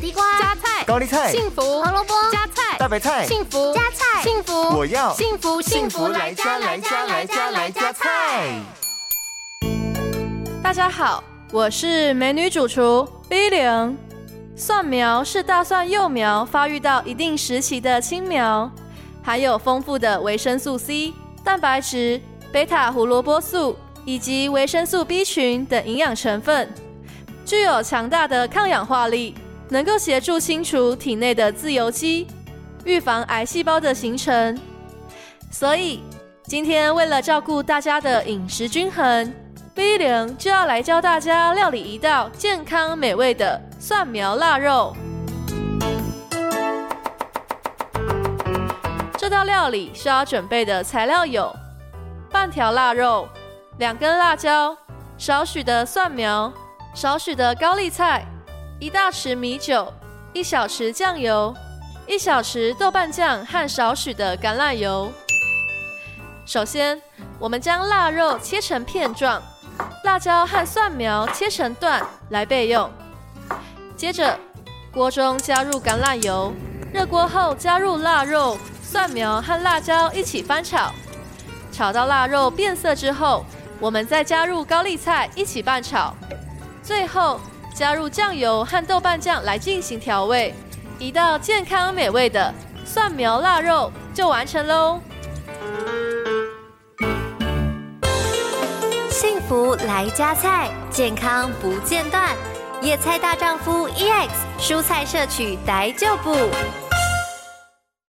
地瓜、加菜、高丽菜、幸福、胡萝卜、加菜、大白菜、幸福、加菜、幸福，我要幸福幸福来加来加来加来加菜。大家好，我是美女主厨 B 零。蒜苗是大蒜幼苗发育到一定时期的青苗，含有丰富的维生素 C、蛋白质、贝塔胡萝卜素以及维生素 B 群等营养成分，具有强大的抗氧化力。能够协助清除体内的自由基，预防癌细胞的形成。所以，今天为了照顾大家的饮食均衡，B 零就要来教大家料理一道健康美味的蒜苗腊肉。这道料理需要准备的材料有：半条腊肉、两根辣椒、少许的蒜苗、少许的高丽菜。一大匙米酒，一小匙酱油，一小匙豆瓣酱和少许的橄榄油。首先，我们将腊肉切成片状，辣椒和蒜苗切成段来备用。接着，锅中加入橄榄油，热锅后加入腊肉、蒜苗和辣椒一起翻炒，炒到腊肉变色之后，我们再加入高丽菜一起拌炒，最后，加入酱油和豆瓣酱来进行调味，一道健康美味的蒜苗腊肉就完成喽！幸福来加菜，健康不间断。野菜大丈夫 EX，蔬菜摄取逮就补。